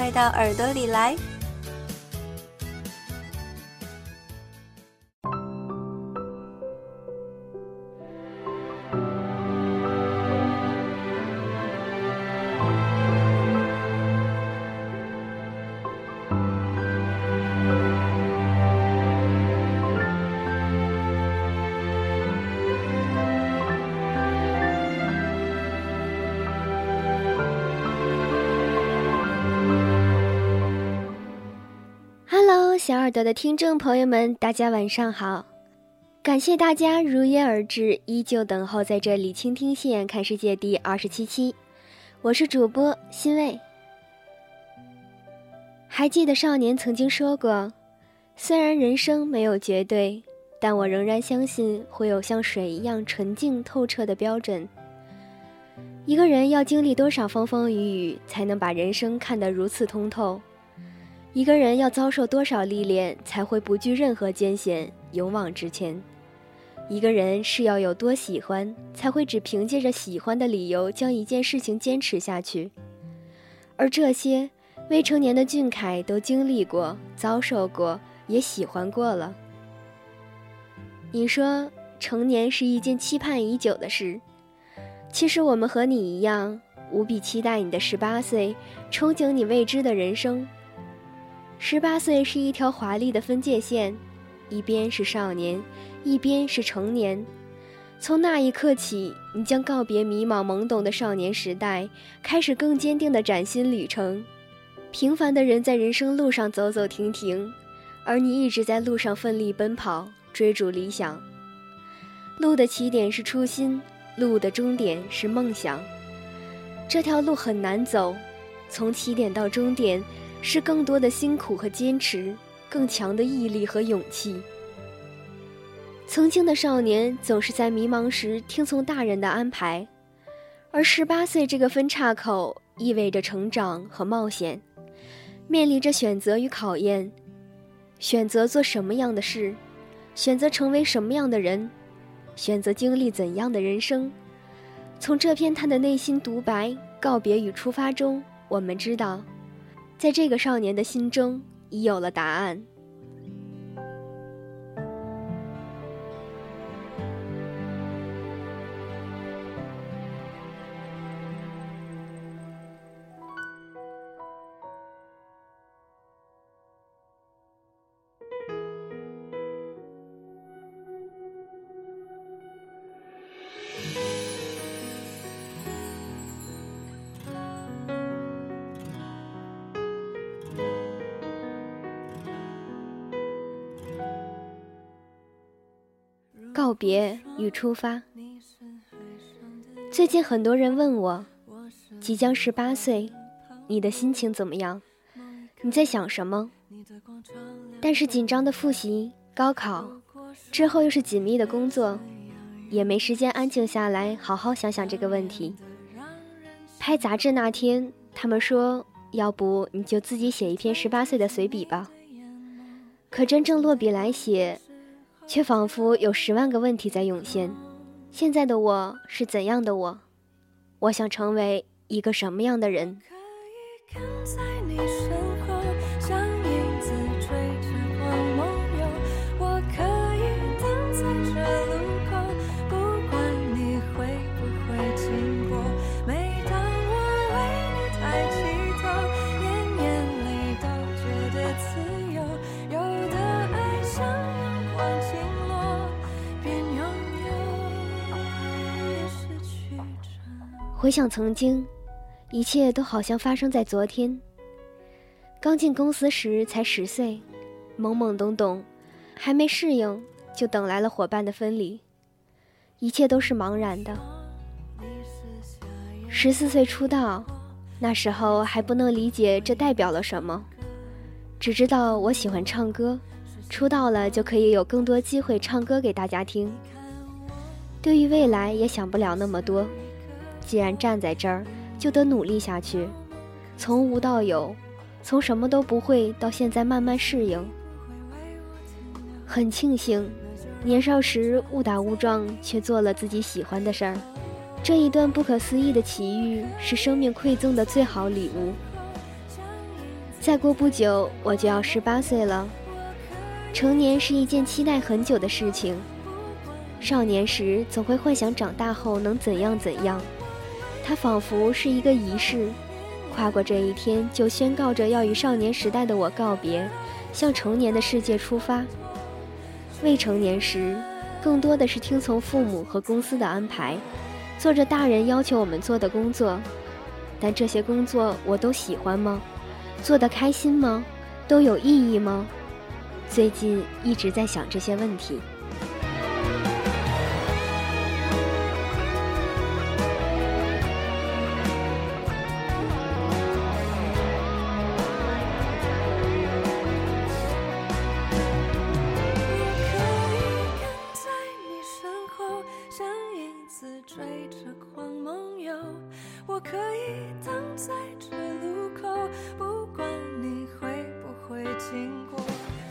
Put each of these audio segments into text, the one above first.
快到耳朵里来！小耳朵的听众朋友们，大家晚上好！感谢大家如约而至，依旧等候在这里倾听《心眼看世界》第二十七期。我是主播欣慰。还记得少年曾经说过：“虽然人生没有绝对，但我仍然相信会有像水一样纯净透彻的标准。”一个人要经历多少风风雨雨，才能把人生看得如此通透？一个人要遭受多少历练，才会不惧任何艰险，勇往直前？一个人是要有多喜欢，才会只凭借着喜欢的理由将一件事情坚持下去？而这些，未成年的俊凯都经历过、遭受过，也喜欢过了。你说，成年是一件期盼已久的事。其实我们和你一样，无比期待你的十八岁，憧憬你未知的人生。十八岁是一条华丽的分界线，一边是少年，一边是成年。从那一刻起，你将告别迷茫懵懂的少年时代，开始更坚定的崭新旅程。平凡的人在人生路上走走停停，而你一直在路上奋力奔跑，追逐理想。路的起点是初心，路的终点是梦想。这条路很难走，从起点到终点。是更多的辛苦和坚持，更强的毅力和勇气。曾经的少年总是在迷茫时听从大人的安排，而十八岁这个分岔口意味着成长和冒险，面临着选择与考验。选择做什么样的事，选择成为什么样的人，选择经历怎样的人生。从这篇他的内心独白、告别与出发中，我们知道。在这个少年的心中，已有了答案。告别与出发。最近很多人问我，即将十八岁，你的心情怎么样？你在想什么？但是紧张的复习、高考之后又是紧密的工作，也没时间安静下来好好想想这个问题。拍杂志那天，他们说，要不你就自己写一篇十八岁的随笔吧。可真正落笔来写。却仿佛有十万个问题在涌现：现在的我是怎样的我？我想成为一个什么样的人？回想曾经，一切都好像发生在昨天。刚进公司时才十岁，懵懵懂懂，还没适应，就等来了伙伴的分离，一切都是茫然的。十四岁出道，那时候还不能理解这代表了什么，只知道我喜欢唱歌，出道了就可以有更多机会唱歌给大家听。对于未来也想不了那么多，既然站在这儿，就得努力下去，从无到有，从什么都不会到现在慢慢适应。很庆幸，年少时误打误撞却做了自己喜欢的事儿，这一段不可思议的奇遇是生命馈赠的最好礼物。再过不久，我就要十八岁了，成年是一件期待很久的事情。少年时总会幻想长大后能怎样怎样，它仿佛是一个仪式，跨过这一天就宣告着要与少年时代的我告别，向成年的世界出发。未成年时，更多的是听从父母和公司的安排，做着大人要求我们做的工作，但这些工作我都喜欢吗？做得开心吗？都有意义吗？最近一直在想这些问题。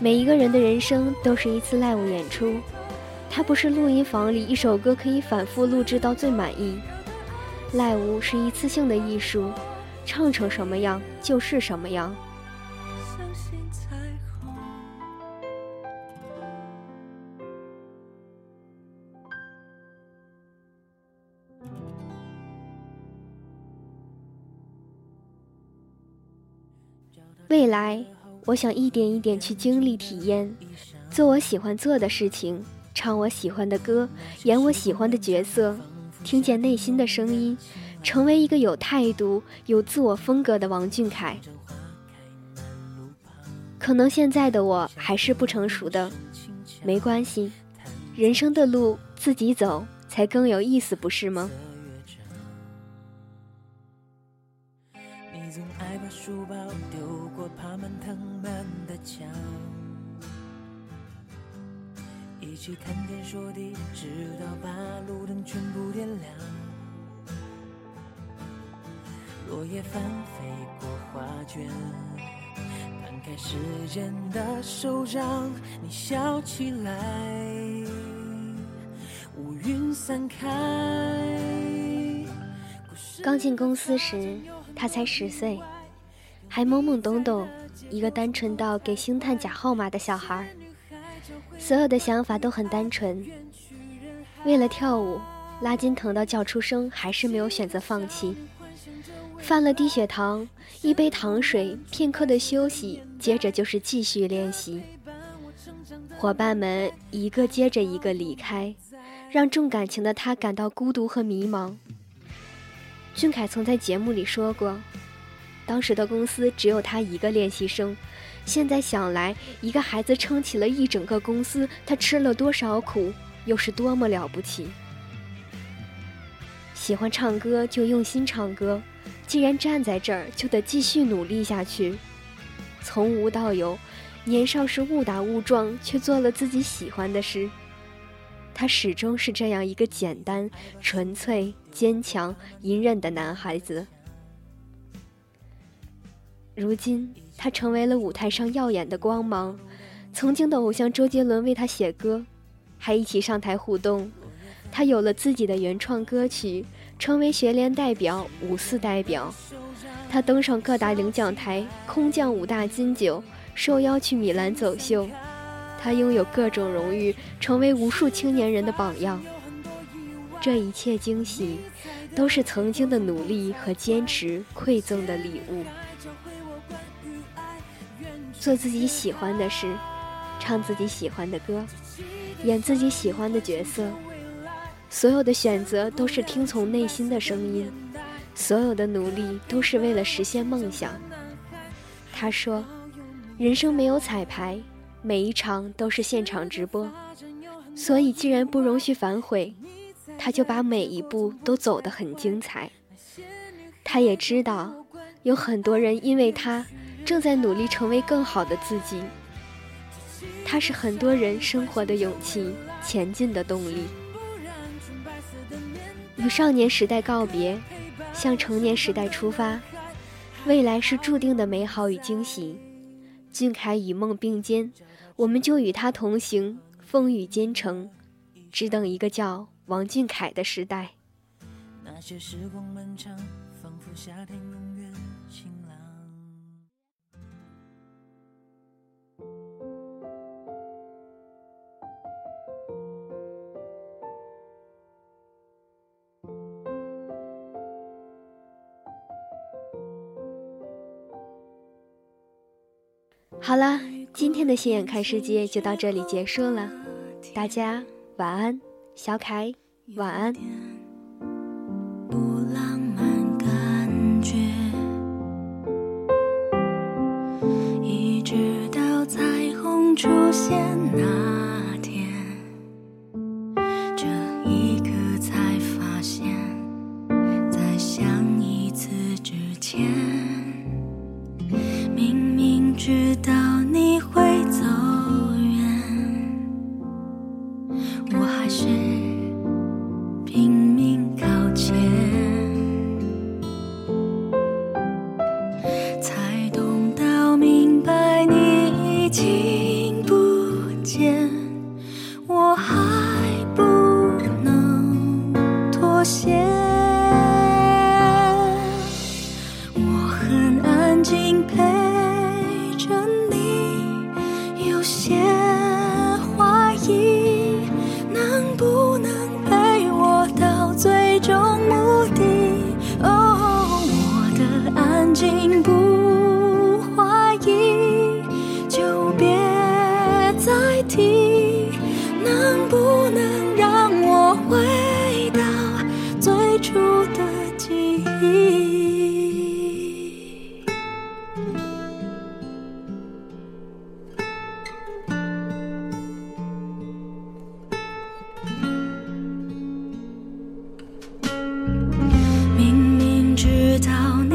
每一个人的人生都是一次 live 演出，它不是录音房里一首歌可以反复录制到最满意。live 是一次性的艺术，唱成什么样就是什么样。未来。我想一点一点去经历、体验，做我喜欢做的事情，唱我喜欢的歌，演我喜欢的角色，听见内心的声音，成为一个有态度、有自我风格的王俊凯。可能现在的我还是不成熟的，没关系，人生的路自己走才更有意思，不是吗？把书包丢过爬满藤蔓的墙，一起谈天说地，直到把路灯全部点亮。落叶翻飞过画卷，摊开时间的手掌，你笑起来，乌云散开。刚进公司时。他才十岁，还懵懵懂懂，一个单纯到给星探假号码的小孩所有的想法都很单纯。为了跳舞，拉筋疼到叫出声，还是没有选择放弃。犯了低血糖，一杯糖水，片刻的休息，接着就是继续练习。伙伴们一个接着一个离开，让重感情的他感到孤独和迷茫。俊凯曾在节目里说过，当时的公司只有他一个练习生。现在想来，一个孩子撑起了一整个公司，他吃了多少苦，又是多么了不起。喜欢唱歌就用心唱歌，既然站在这儿，就得继续努力下去。从无到有，年少时误打误撞，却做了自己喜欢的事。他始终是这样一个简单、纯粹、坚强、隐忍的男孩子。如今，他成为了舞台上耀眼的光芒。曾经的偶像周杰伦为他写歌，还一起上台互动。他有了自己的原创歌曲，成为学联代表、五四代表。他登上各大领奖台，空降五大金酒，受邀去米兰走秀。他拥有各种荣誉，成为无数青年人的榜样。这一切惊喜，都是曾经的努力和坚持馈赠的礼物。做自己喜欢的事，唱自己喜欢的歌，演自己喜欢的角色，所有的选择都是听从内心的声音，所有的努力都是为了实现梦想。他说：“人生没有彩排。”每一场都是现场直播，所以既然不容许反悔，他就把每一步都走得很精彩。他也知道，有很多人因为他正在努力成为更好的自己。他是很多人生活的勇气，前进的动力。与少年时代告别，向成年时代出发，未来是注定的美好与惊喜。俊凯与梦并肩，我们就与他同行，风雨兼程，只等一个叫王俊凯的时代。那些时光漫长，仿佛夏天好了，今天的《心眼看世界》就到这里结束了，大家晚安，小凯晚安。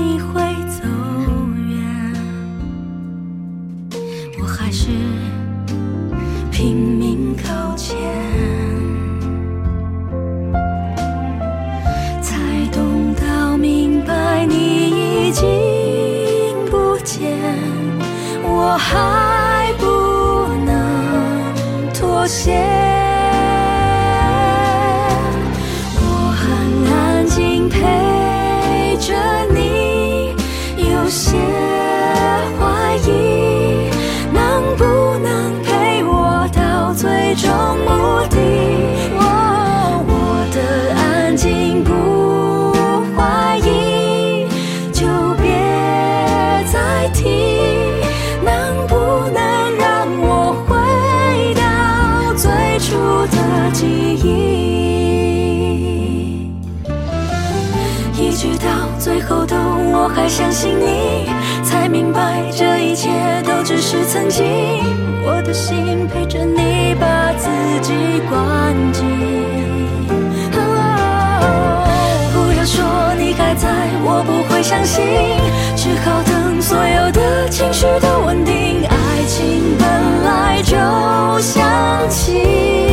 你会走远我还是拼命靠前才懂到明白你已经不见。我还不能妥协。直到最后都我还相信你，才明白这一切都只是曾经。我的心陪着你，把自己关紧。不要说你还在，我不会相信。只好等所有的情绪都稳定，爱情本来就像情。